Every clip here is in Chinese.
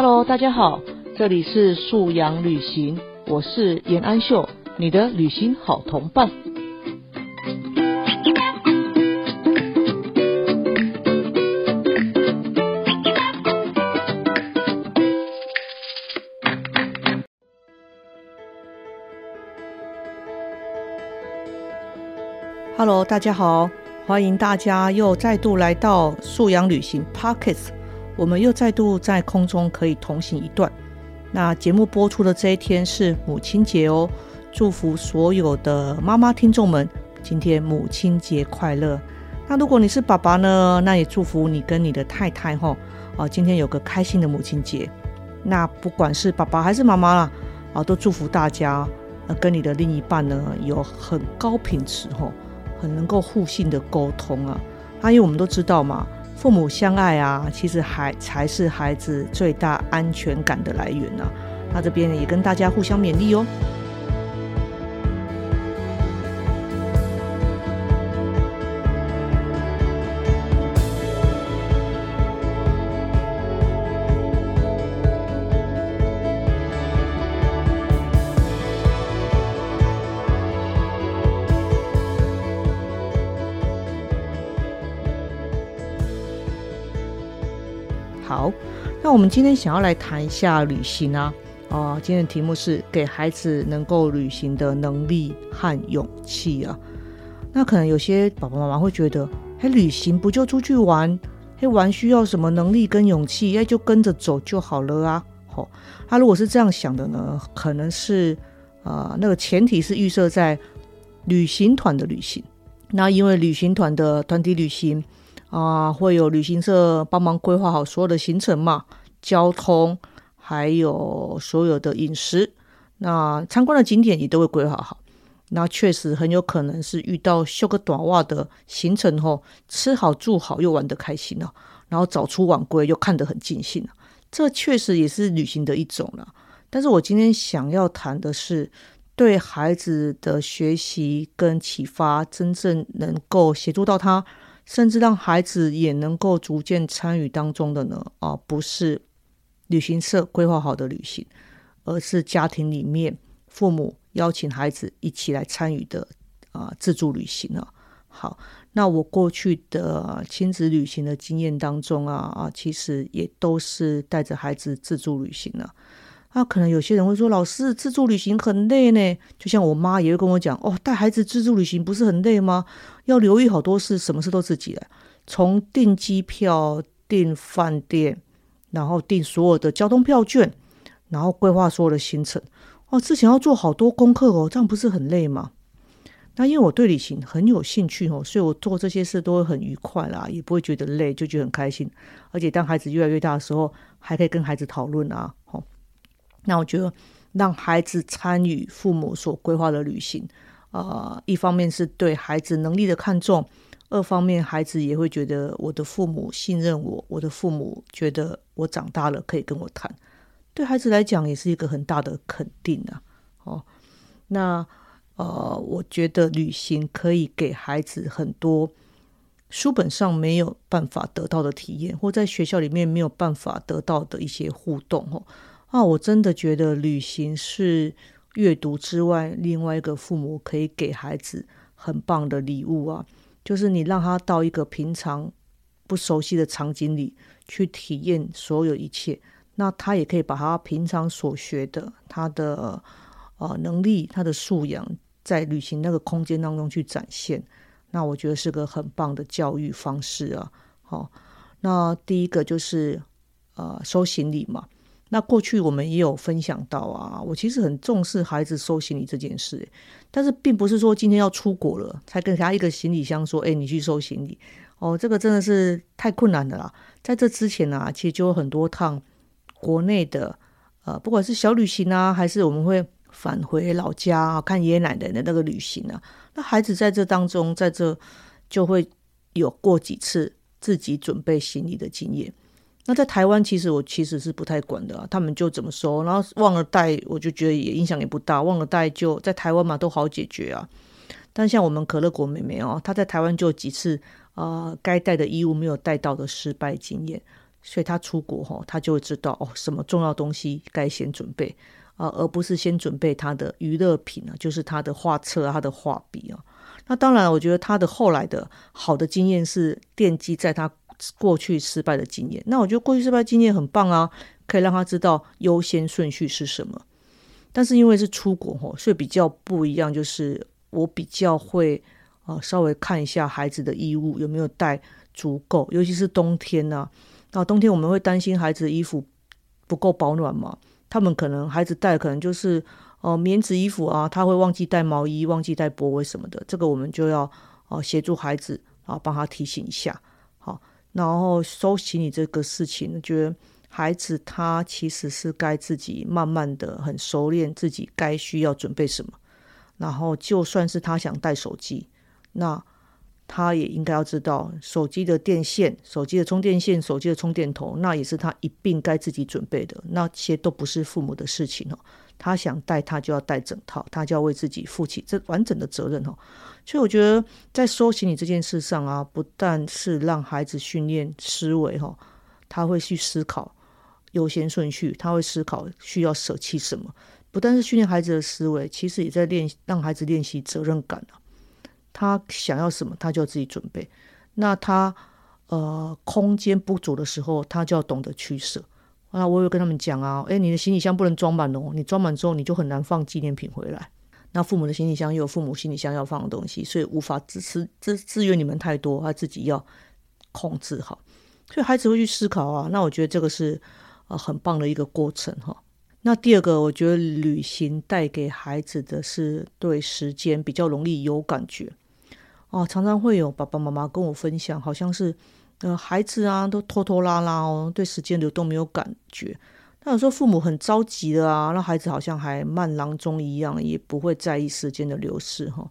Hello，大家好，这里是素养旅行，我是严安秀，你的旅行好同伴。Hello，大家好，欢迎大家又再度来到素养旅行 Pockets。我们又再度在空中可以同行一段。那节目播出的这一天是母亲节哦，祝福所有的妈妈听众们，今天母亲节快乐。那如果你是爸爸呢，那也祝福你跟你的太太哈啊，今天有个开心的母亲节。那不管是爸爸还是妈妈啦，啊，都祝福大家呃跟你的另一半呢有很高品质哈，很能够互信的沟通啊。啊因为我们都知道嘛。父母相爱啊，其实还才是孩子最大安全感的来源呢。那这边也跟大家互相勉励哦。我们今天想要来谈一下旅行啊，啊，今天的题目是给孩子能够旅行的能力和勇气啊。那可能有些爸爸妈妈会觉得，哎，旅行不就出去玩？哎，玩需要什么能力跟勇气？哎，就跟着走就好了啊。好，他如果是这样想的呢，可能是啊，那个前提是预设在旅行团的旅行。那因为旅行团的团体旅行。啊，会有旅行社帮忙规划好所有的行程嘛？交通，还有所有的饮食，那参观的景点也都会规划好。那确实很有可能是遇到修个短袜的行程后，吃好住好又玩得开心了，然后早出晚归又看得很尽兴了。这确实也是旅行的一种了。但是我今天想要谈的是，对孩子的学习跟启发，真正能够协助到他。甚至让孩子也能够逐渐参与当中的呢？啊，不是旅行社规划好的旅行，而是家庭里面父母邀请孩子一起来参与的啊自助旅行啊。好，那我过去的亲子旅行的经验当中啊啊，其实也都是带着孩子自助旅行了。那可能有些人会说，老师自助旅行很累呢。就像我妈也会跟我讲，哦，带孩子自助旅行不是很累吗？要留意好多事，什么事都自己来，从订机票、订饭店，然后订所有的交通票券，然后规划所有的行程。哦，之前要做好多功课哦，这样不是很累吗？那因为我对旅行很有兴趣哦，所以我做这些事都会很愉快啦，也不会觉得累，就觉得很开心。而且当孩子越来越大的时候，还可以跟孩子讨论啊，哦。那我觉得让孩子参与父母所规划的旅行，呃，一方面是对孩子能力的看重，二方面孩子也会觉得我的父母信任我，我的父母觉得我长大了可以跟我谈，对孩子来讲也是一个很大的肯定啊。哦，那呃，我觉得旅行可以给孩子很多书本上没有办法得到的体验，或在学校里面没有办法得到的一些互动哦。啊，我真的觉得旅行是阅读之外另外一个父母可以给孩子很棒的礼物啊！就是你让他到一个平常不熟悉的场景里去体验所有一切，那他也可以把他平常所学的、他的呃能力、他的素养，在旅行那个空间当中去展现。那我觉得是个很棒的教育方式啊！好，那第一个就是呃收行李嘛。那过去我们也有分享到啊，我其实很重视孩子收行李这件事，但是并不是说今天要出国了才给他一个行李箱说，哎，你去收行李哦，这个真的是太困难的啦。在这之前呢，其实就有很多趟国内的呃，不管是小旅行啊，还是我们会返回老家看爷爷奶奶的那个旅行啊，那孩子在这当中，在这就会有过几次自己准备行李的经验。那在台湾，其实我其实是不太管的，他们就怎么收，然后忘了带，我就觉得也影响也不大，忘了带就在台湾嘛都好解决啊。但像我们可乐果妹妹哦，她在台湾就几次啊该带的衣物没有带到的失败经验，所以她出国哈，他就会知道哦，什么重要东西该先准备啊，而不是先准备她的娱乐品啊，就是她的画册啊，他的画笔啊。那当然，我觉得他的后来的好的经验是奠基在他过去失败的经验。那我觉得过去失败经验很棒啊，可以让他知道优先顺序是什么。但是因为是出国吼，所以比较不一样，就是我比较会啊稍微看一下孩子的衣物有没有带足够，尤其是冬天呢。那冬天我们会担心孩子的衣服不够保暖嘛？他们可能孩子带可能就是呃棉质衣服啊，他会忘记带毛衣、忘记带脖围什么的，这个我们就要啊协助孩子啊帮他提醒一下。好，然后收起你这个事情，觉得孩子他其实是该自己慢慢的很熟练自己该需要准备什么，然后就算是他想带手机，那。他也应该要知道，手机的电线、手机的充电线、手机的充电头，那也是他一并该自己准备的。那些都不是父母的事情哦。他想带，他就要带整套，他就要为自己负起这完整的责任哦。所以我觉得，在收行李这件事上啊，不但是让孩子训练思维哈，他会去思考优先顺序，他会思考需要舍弃什么。不但是训练孩子的思维，其实也在练让孩子练习责任感啊。他想要什么，他就要自己准备。那他呃空间不足的时候，他就要懂得取舍。那我有跟他们讲啊，诶，你的行李箱不能装满哦，你装满之后你就很难放纪念品回来。那父母的行李箱又有父母行李箱要放的东西，所以无法支持支支援你们太多，他自己要控制好。所以孩子会去思考啊，那我觉得这个是呃很棒的一个过程哈。那第二个，我觉得旅行带给孩子的是对时间比较容易有感觉。哦，常常会有爸爸妈妈跟我分享，好像是，呃，孩子啊都拖拖拉拉哦，对时间流动没有感觉。那有时候父母很着急的啊，那孩子好像还慢郎中一样，也不会在意时间的流逝哈。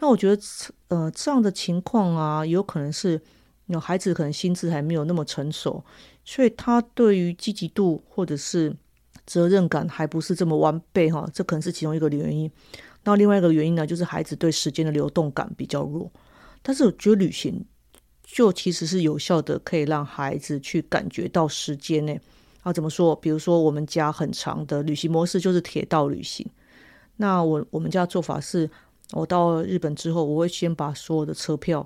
那我觉得，呃，这样的情况啊，有可能是有孩子可能心智还没有那么成熟，所以他对于积极度或者是责任感还不是这么完备哈，这可能是其中一个原因。那另外一个原因呢，就是孩子对时间的流动感比较弱。但是我觉得旅行就其实是有效的，可以让孩子去感觉到时间呢。啊，怎么说？比如说我们家很长的旅行模式就是铁道旅行。那我我们家做法是，我到日本之后，我会先把所有的车票，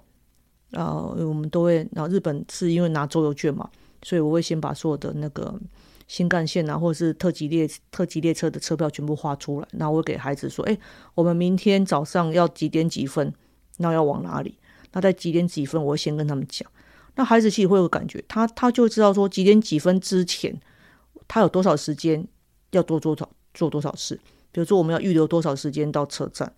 啊，我们都会，然后日本是因为拿周游券嘛，所以我会先把所有的那个。新干线啊，或者是特急列特急列车的车票全部画出来，那我给孩子说：“哎，我们明天早上要几点几分？那要往哪里？那在几点几分？我会先跟他们讲。那孩子其实会有感觉，他他就知道说几点几分之前，他有多少时间要多做少做多少事。比如说，我们要预留多少时间到车站？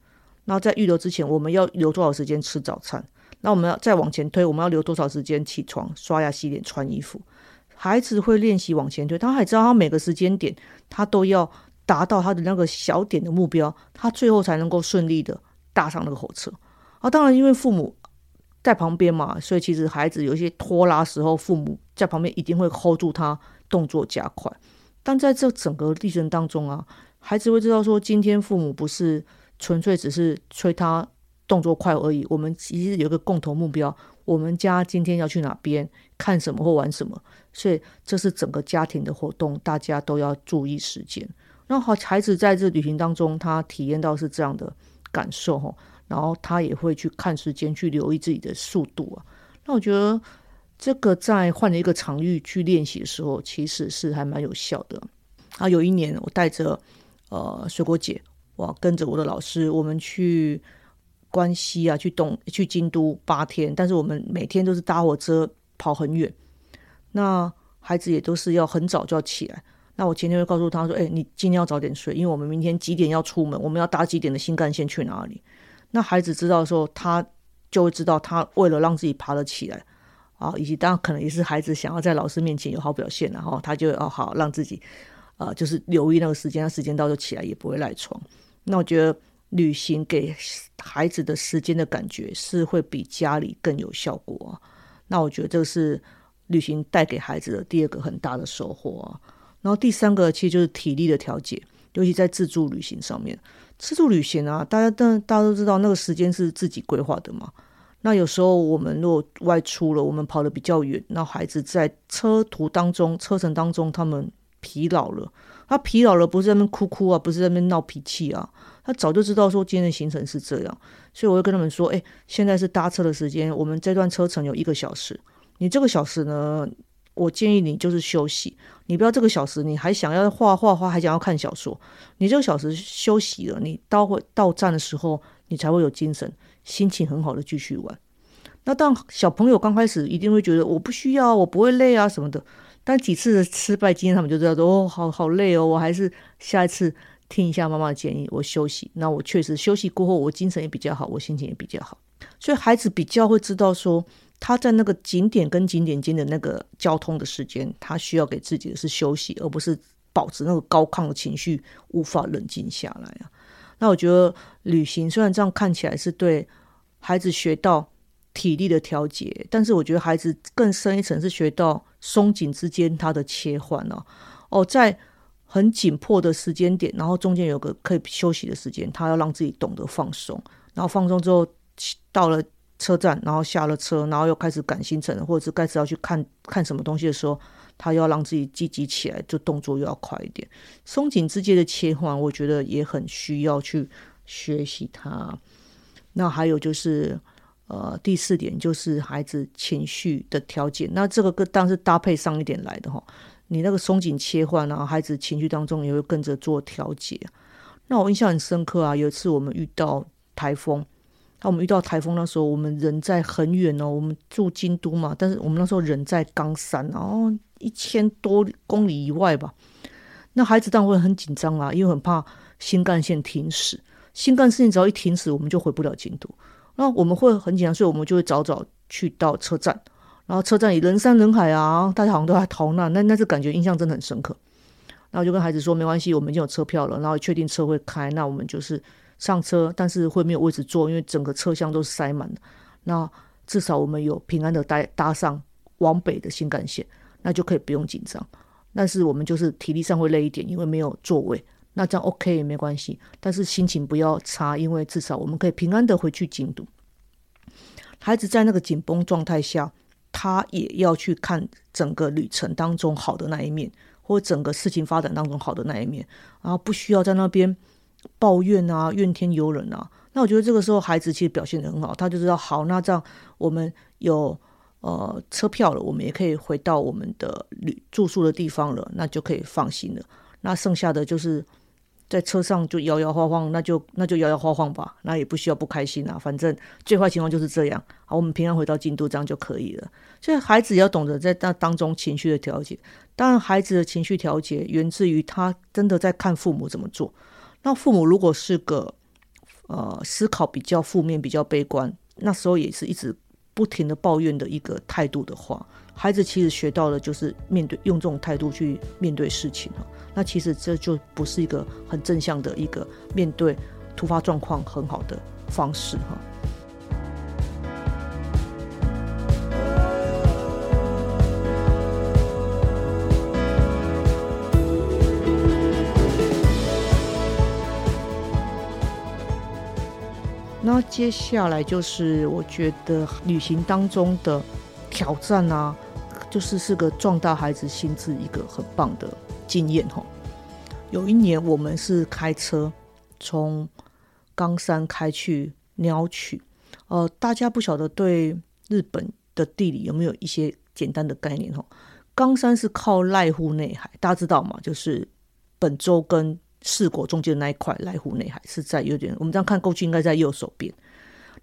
那在预留之前，我们要留多少时间吃早餐？那我们要再往前推，我们要留多少时间起床、刷牙、洗脸、穿衣服？”孩子会练习往前推，他还知道他每个时间点他都要达到他的那个小点的目标，他最后才能够顺利的搭上那个火车。啊，当然因为父母在旁边嘛，所以其实孩子有一些拖拉时候，父母在旁边一定会 hold 住他，动作加快。但在这整个历程当中啊，孩子会知道说，今天父母不是纯粹只是催他动作快而已，我们其实有个共同目标。我们家今天要去哪边看什么或玩什么，所以这是整个家庭的活动，大家都要注意时间。那好，孩子在这旅行当中，他体验到是这样的感受哈，然后他也会去看时间，去留意自己的速度啊。那我觉得这个在换了一个场域去练习的时候，其实是还蛮有效的。啊，有一年我带着呃水果姐，哇跟着我的老师，我们去。关西啊，去东去京都八天，但是我们每天都是搭火车跑很远。那孩子也都是要很早就要起来。那我前天会告诉他说：“哎，你今天要早点睡，因为我们明天几点要出门，我们要搭几点的新干线去哪里。”那孩子知道的时候，他就会知道，他为了让自己爬得起来啊，以及当然可能也是孩子想要在老师面前有好表现，然后他就要好让自己啊，就是留意那个时间，他时间到就起来，也不会赖床。那我觉得。旅行给孩子的时间的感觉是会比家里更有效果啊。那我觉得这是旅行带给孩子的第二个很大的收获啊。然后第三个其实就是体力的调节，尤其在自助旅行上面。自助旅行啊，大家都大家都知道那个时间是自己规划的嘛。那有时候我们如果外出了，我们跑得比较远，那孩子在车途当中、车程当中，他们疲劳了。他疲劳了，不是在那边哭哭啊，不是在那边闹脾气啊，他早就知道说今天的行程是这样，所以我会跟他们说：，哎，现在是搭车的时间，我们这段车程有一个小时，你这个小时呢，我建议你就是休息，你不要这个小时你还想要画画画，还想要看小说，你这个小时休息了，你到会到站的时候，你才会有精神，心情很好的继续玩。那当小朋友刚开始一定会觉得我不需要，我不会累啊什么的。但几次失败经验，他们就知道说哦，好好累哦，我还是下一次听一下妈妈的建议，我休息。那我确实休息过后，我精神也比较好，我心情也比较好。所以孩子比较会知道说，他在那个景点跟景点间的那个交通的时间，他需要给自己的是休息，而不是保持那个高亢的情绪，无法冷静下来啊。那我觉得旅行虽然这样看起来是对孩子学到。体力的调节，但是我觉得孩子更深一层是学到松紧之间它的切换哦。哦，在很紧迫的时间点，然后中间有个可以休息的时间，他要让自己懂得放松。然后放松之后，到了车站，然后下了车，然后又开始赶行程，或者是开始要去看看什么东西的时候，他要让自己积极起来，就动作又要快一点。松紧之间的切换，我觉得也很需要去学习它。那还有就是。呃，第四点就是孩子情绪的调节，那这个跟当然是搭配上一点来的哈。你那个松紧切换，啊孩子情绪当中也会跟着做调节。那我印象很深刻啊，有一次我们遇到台风，那我们遇到台风那时候，我们人在很远哦，我们住京都嘛，但是我们那时候人在冈山，然后一千多公里以外吧。那孩子当然会很紧张啊，因为很怕新干线停驶，新干线只要一停驶，我们就回不了京都。那我们会很紧张，所以我们就会早早去到车站，然后车站里人山人海啊，大家好像都在逃难，那那是感觉印象真的很深刻。然后就跟孩子说，没关系，我们已经有车票了，然后确定车会开，那我们就是上车，但是会没有位置坐，因为整个车厢都是塞满的。那至少我们有平安的搭搭上往北的新干线，那就可以不用紧张。但是我们就是体力上会累一点，因为没有座位。那这样 OK 也没关系，但是心情不要差，因为至少我们可以平安的回去京都。孩子在那个紧绷状态下，他也要去看整个旅程当中好的那一面，或整个事情发展当中好的那一面，然后不需要在那边抱怨啊、怨天尤人啊。那我觉得这个时候孩子其实表现的很好，他就知道好，那这样我们有呃车票了，我们也可以回到我们的旅住宿的地方了，那就可以放心了。那剩下的就是。在车上就摇摇晃晃，那就那就摇摇晃晃吧，那也不需要不开心啊。反正最坏情况就是这样，好，我们平安回到京都，这样就可以了。所以孩子要懂得在那当中情绪的调节。当然，孩子的情绪调节源自于他真的在看父母怎么做。那父母如果是个呃思考比较负面、比较悲观，那时候也是一直不停的抱怨的一个态度的话。孩子其实学到的就是面对用这种态度去面对事情那其实这就不是一个很正向的一个面对突发状况很好的方式哈。那接下来就是我觉得旅行当中的挑战啊。就是是个壮大孩子心智一个很棒的经验哈。有一年我们是开车从冈山开去鸟取，呃，大家不晓得对日本的地理有没有一些简单的概念哈？冈山是靠濑户内海，大家知道吗？就是本州跟四国中间那一块濑户内海是在有点，我们这样看过去应该在右手边。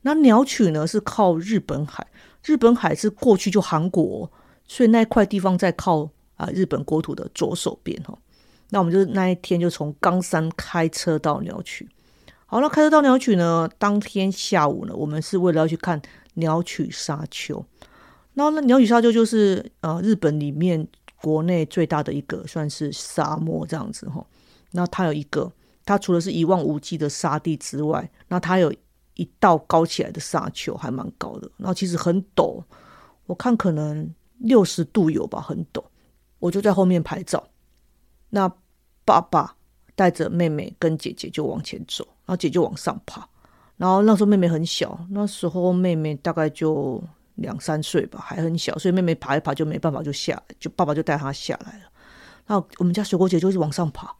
那鸟取呢是靠日本海，日本海是过去就韩国。所以那块地方在靠啊日本国土的左手边哈，那我们就是那一天就从冈山开车到鸟取。好了，开车到鸟取呢，当天下午呢，我们是为了要去看鸟取沙丘。然后那鸟取沙丘就是呃日本里面国内最大的一个算是沙漠这样子哈。那它有一个，它除了是一望无际的沙地之外，那它有一道高起来的沙丘，还蛮高的。然后其实很陡，我看可能。六十度有吧，很陡。我就在后面拍照。那爸爸带着妹妹跟姐姐就往前走，然后姐就往上爬。然后那时候妹妹很小，那时候妹妹大概就两三岁吧，还很小，所以妹妹爬一爬就没办法就下，就爸爸就带她下来了。然后我们家水果姐就是往上爬，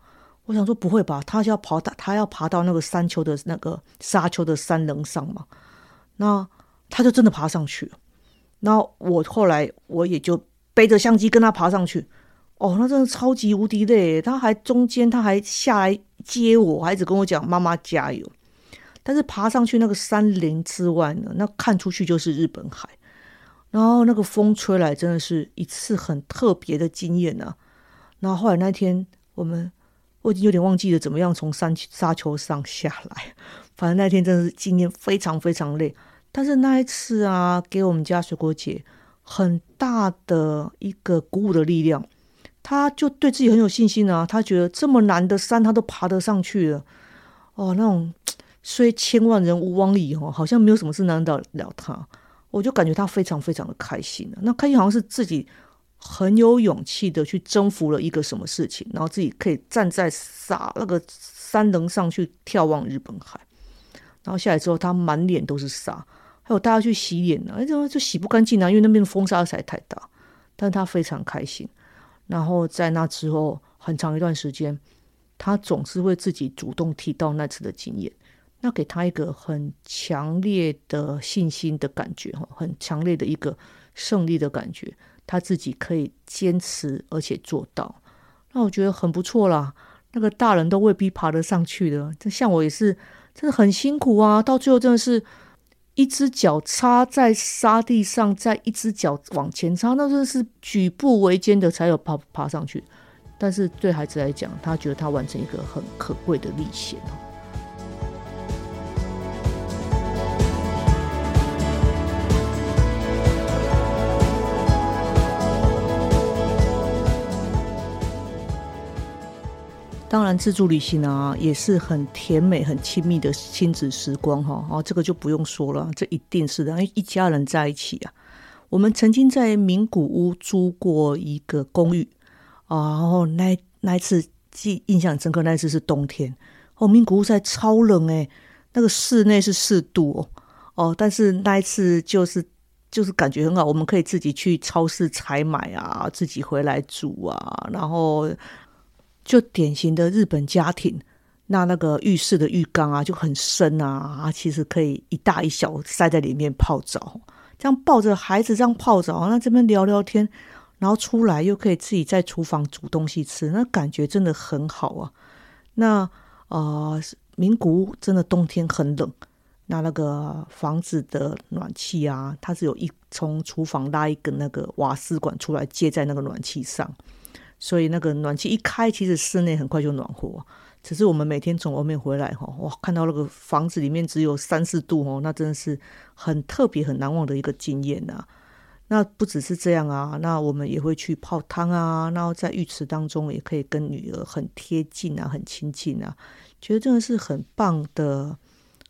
我想说不会吧，她要爬到她要爬到那个山丘的那个沙丘的山棱上嘛，那她就真的爬上去了。然后我后来我也就背着相机跟他爬上去，哦，那真的超级无敌累，他还中间他还下来接我，还一直跟我讲妈妈加油。但是爬上去那个山林之外呢，那看出去就是日本海，然后那个风吹来，真的是一次很特别的经验啊。然后后来那天我们我已经有点忘记了怎么样从山沙丘上下来，反正那天真的是经验非常非常累。但是那一次啊，给我们家水果姐很大的一个鼓舞的力量，她就对自己很有信心啊，她觉得这么难的山她都爬得上去了，哦，那种。虽千万人无往矣哦，好像没有什么事难得了她，我就感觉她非常非常的开心啊那开心好像是自己很有勇气的去征服了一个什么事情，然后自己可以站在沙那个山棱上去眺望日本海。然后下来之后，他满脸都是沙，还有大家去洗脸呢，哎，怎么就洗不干净啊？因为那边的风沙实在太大。但他非常开心。然后在那之后很长一段时间，他总是会自己主动提到那次的经验。那给他一个很强烈的信心的感觉，哈，很强烈的一个胜利的感觉，他自己可以坚持而且做到，那我觉得很不错啦。那个大人都未必爬得上去的，这像我也是，真的很辛苦啊。到最后真的是一只脚插在沙地上，再一只脚往前插，那真是举步维艰的才有爬爬上去。但是对孩子来讲，他觉得他完成一个很可贵的历险哦。当然，自助旅行啊，也是很甜美、很亲密的亲子时光哈。哦，这个就不用说了，这一定是的，因为一家人在一起啊。我们曾经在名古屋租过一个公寓啊，然后那那一次记印象深刻，那一次是冬天哦，名古屋在超冷诶，那个室内是四度哦哦，但是那一次就是就是感觉很好，我们可以自己去超市采买啊，自己回来煮啊，然后。就典型的日本家庭，那那个浴室的浴缸啊就很深啊，其实可以一大一小塞在里面泡澡，这样抱着孩子这样泡澡，那这边聊聊天，然后出来又可以自己在厨房煮东西吃，那感觉真的很好啊。那呃，名古屋真的冬天很冷，那那个房子的暖气啊，它是有一从厨房拉一根那个瓦斯管出来接在那个暖气上。所以那个暖气一开，其实室内很快就暖和。只是我们每天从外面回来，哈，哇，看到那个房子里面只有三四度，哦，那真的是很特别、很难忘的一个经验呐。那不只是这样啊，那我们也会去泡汤啊，然后在浴池当中也可以跟女儿很贴近啊、很亲近啊，觉得真的是很棒的、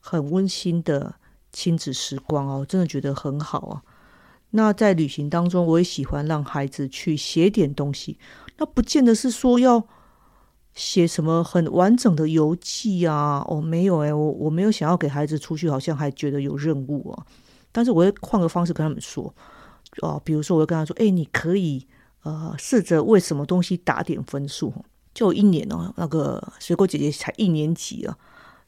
很温馨的亲子时光哦，真的觉得很好啊。那在旅行当中，我也喜欢让孩子去写点东西。那不见得是说要写什么很完整的游记啊。哦，没有哎，我我没有想要给孩子出去，好像还觉得有任务啊。但是我会换个方式跟他们说，哦，比如说我会跟他说，哎，你可以呃试着为什么东西打点分数。就一年哦，那个水果姐姐才一年级啊，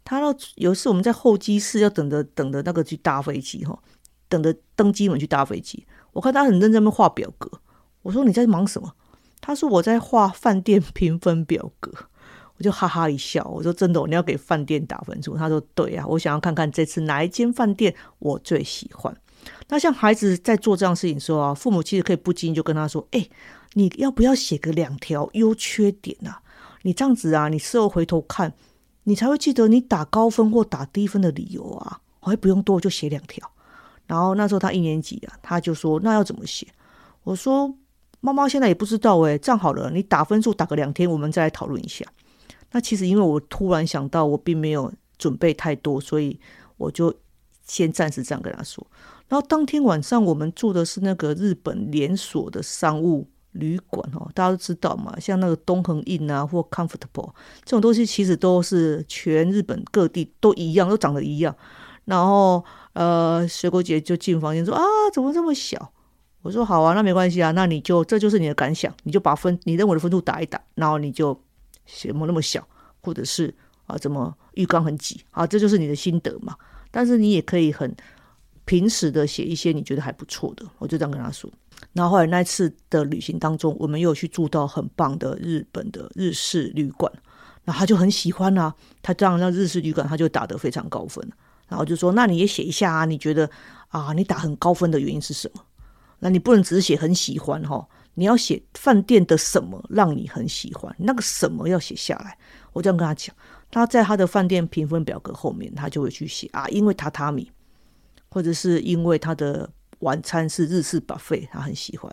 她到有一次我们在候机室要等着等着那个去搭飞机哈。等着登机门去搭飞机，我看他很认真的画表格。我说你在忙什么？他说我在画饭店评分表格。我就哈哈一笑，我说真的，你要给饭店打分数？他说对啊，我想要看看这次哪一间饭店我最喜欢。那像孩子在做这样事情的时候啊，父母其实可以不经意就跟他说：“哎，你要不要写个两条优缺点啊？你这样子啊，你事后回头看，你才会记得你打高分或打低分的理由啊。我也不用多，就写两条。”然后那时候他一年级啊，他就说：“那要怎么写？”我说：“妈妈现在也不知道诶，这样好了，你打分数打个两天，我们再来讨论一下。”那其实因为我突然想到，我并没有准备太多，所以我就先暂时这样跟他说。然后当天晚上我们住的是那个日本连锁的商务旅馆哦，大家都知道嘛，像那个东恒印啊或 Comfortable 这种东西，其实都是全日本各地都一样，都长得一样。然后呃，水果姐就进房间说啊，怎么这么小？我说好啊，那没关系啊，那你就这就是你的感想，你就把分你认为的分数打一打，然后你就写么那么小，或者是啊怎么浴缸很挤啊，这就是你的心得嘛。但是你也可以很平时的写一些你觉得还不错的，我就这样跟他说。然后后来那次的旅行当中，我们又去住到很棒的日本的日式旅馆，那他就很喜欢啊，他这样那日式旅馆他就打得非常高分，然后就说那你也写一下啊，你觉得啊你打很高分的原因是什么？那你不能只是写很喜欢哈，你要写饭店的什么让你很喜欢，那个什么要写下来。我这样跟他讲，他在他的饭店评分表格后面，他就会去写啊，因为榻榻米，或者是因为他的晚餐是日式 buffet，他很喜欢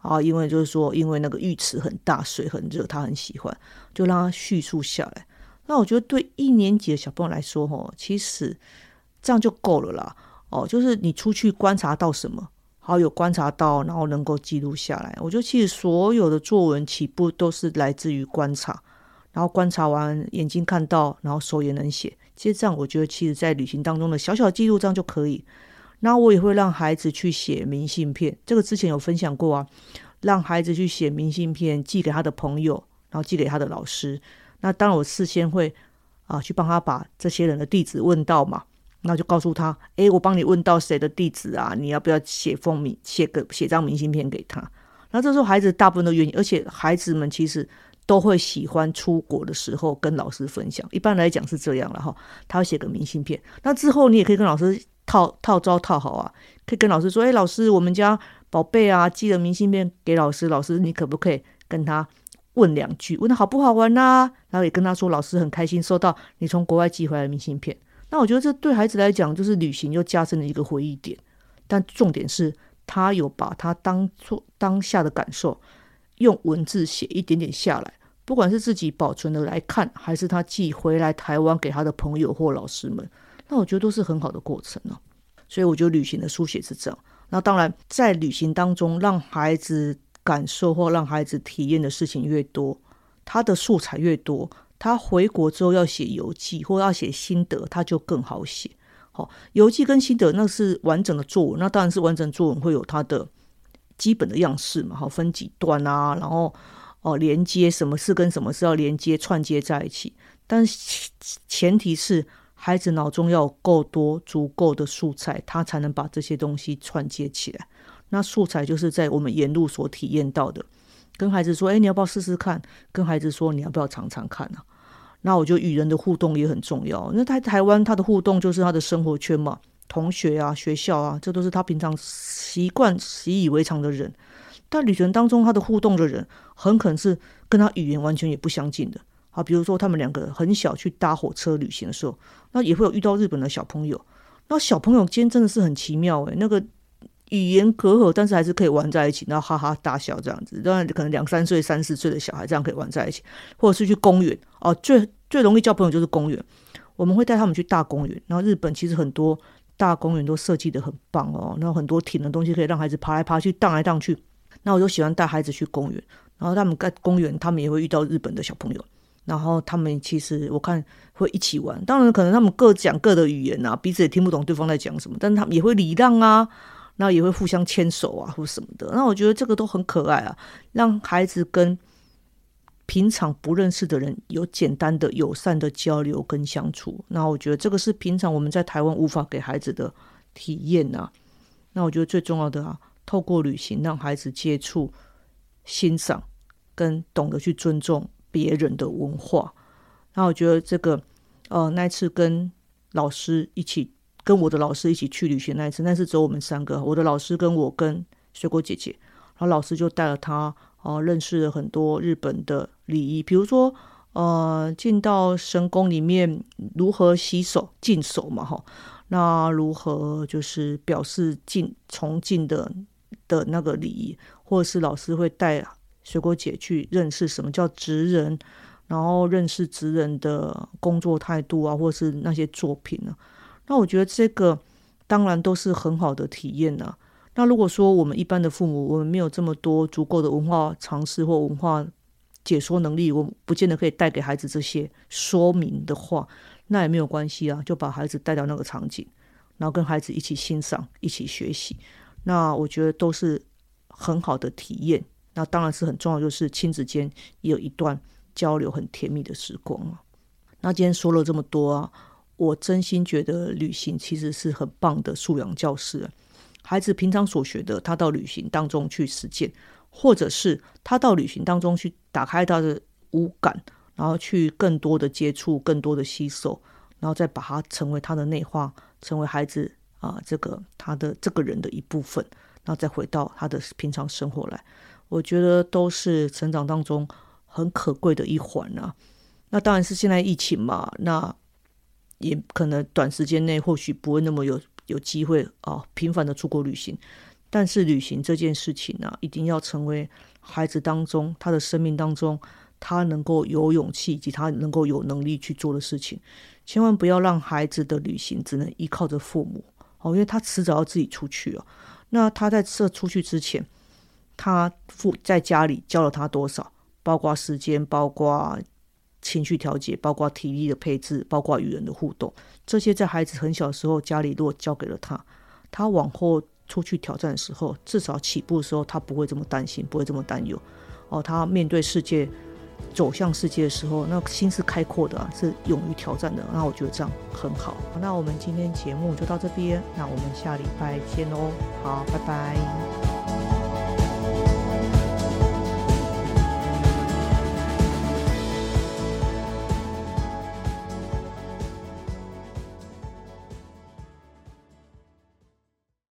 啊，因为就是说，因为那个浴池很大，水很热，他很喜欢，就让他叙述下来。那我觉得对一年级的小朋友来说，哈，其实这样就够了啦。哦，就是你出去观察到什么。好有观察到，然后能够记录下来。我觉得其实所有的作文起步都是来自于观察，然后观察完眼睛看到，然后手也能写。其实这样，我觉得其实在旅行当中的小小记录这样就可以。那我也会让孩子去写明信片，这个之前有分享过啊，让孩子去写明信片寄给他的朋友，然后寄给他的老师。那当然我事先会啊去帮他把这些人的地址问到嘛。那就告诉他，哎，我帮你问到谁的地址啊？你要不要写封明，写个写张明信片给他？那这时候孩子大部分都愿意，而且孩子们其实都会喜欢出国的时候跟老师分享。一般来讲是这样了哈，他会写个明信片。那之后你也可以跟老师套套招套好啊，可以跟老师说，哎，老师，我们家宝贝啊寄了明信片给老师，老师你可不可以跟他问两句，问他好不好玩呐？然后也跟他说，老师很开心收到你从国外寄回来的明信片。那我觉得这对孩子来讲，就是旅行又加深了一个回忆点。但重点是他有把他当做当下的感受，用文字写一点点下来，不管是自己保存的来看，还是他寄回来台湾给他的朋友或老师们，那我觉得都是很好的过程呢。所以我觉得旅行的书写是这样。那当然，在旅行当中，让孩子感受或让孩子体验的事情越多，他的素材越多。他回国之后要写游记或要写心得，他就更好写。好，游记跟心得那是完整的作文，那当然是完整作文会有它的基本的样式嘛。好，分几段啊，然后哦连接什么事跟什么事要连接串接在一起。但前提是孩子脑中要有够多足够的素材，他才能把这些东西串接起来。那素材就是在我们沿路所体验到的。跟孩子说：“哎，你要不要试试看？”跟孩子说：“你要不要尝尝看呢？”那我觉得与人的互动也很重要。那在台湾，他的互动就是他的生活圈嘛，同学啊、学校啊，这都是他平常习惯、习以为常的人。但旅程当中，他的互动的人很可能是跟他语言完全也不相近的。啊，比如说他们两个很小去搭火车旅行的时候，那也会有遇到日本的小朋友。那小朋友间真的是很奇妙诶，那个。语言隔阂，但是还是可以玩在一起，然后哈哈大笑这样子。当然，可能两三岁、三四岁的小孩这样可以玩在一起，或者是去公园哦，最最容易交朋友就是公园。我们会带他们去大公园，然后日本其实很多大公园都设计的很棒哦，然后很多挺的东西可以让孩子爬来爬去、荡来荡去。那我就喜欢带孩子去公园，然后他们在公园，他们也会遇到日本的小朋友，然后他们其实我看会一起玩。当然，可能他们各讲各的语言啊，彼此也听不懂对方在讲什么，但是他们也会礼让啊。那也会互相牵手啊，或什么的。那我觉得这个都很可爱啊，让孩子跟平常不认识的人有简单的友善的交流跟相处。那我觉得这个是平常我们在台湾无法给孩子的体验啊。那我觉得最重要的啊，透过旅行让孩子接触、欣赏跟懂得去尊重别人的文化。那我觉得这个呃，那次跟老师一起。跟我的老师一起去旅行那一次，那次只有我们三个，我的老师跟我跟水果姐姐，然后老师就带了他哦，认识了很多日本的礼仪，比如说呃，进到神宫里面如何洗手净手嘛哈，那如何就是表示敬崇敬的的那个礼仪，或者是老师会带水果姐去认识什么叫职人，然后认识职人的工作态度啊，或者是那些作品呢。那我觉得这个当然都是很好的体验呐。那如果说我们一般的父母，我们没有这么多足够的文化常识或文化解说能力，我不见得可以带给孩子这些说明的话，那也没有关系啊，就把孩子带到那个场景，然后跟孩子一起欣赏、一起学习，那我觉得都是很好的体验。那当然是很重要，就是亲子间也有一段交流很甜蜜的时光啊。那今天说了这么多啊，我真心觉得旅行其实是很棒的素养教室。孩子平常所学的，他到旅行当中去实践，或者是他到旅行当中去打开他的五感，然后去更多的接触、更多的吸收，然后再把它成为他的内化，成为孩子啊这个他的这个人的一部分，然后再回到他的平常生活来。我觉得都是成长当中很可贵的一环啊。那当然是现在疫情嘛，那也可能短时间内或许不会那么有有机会啊频繁的出国旅行。但是旅行这件事情呢，一定要成为孩子当中他的生命当中他能够有勇气以及他能够有能力去做的事情。千万不要让孩子的旅行只能依靠着父母哦，因为他迟早要自己出去哦。那他在这出去之前。他父在家里教了他多少，包括时间，包括情绪调节，包括体力的配置，包括与人的互动，这些在孩子很小的时候家里如果教给了他，他往后出去挑战的时候，至少起步的时候他不会这么担心，不会这么担忧。哦，他面对世界，走向世界的时候，那心是开阔的，是勇于挑战的。那我觉得这样很好。那我们今天节目就到这边，那我们下礼拜见喽。好，拜拜。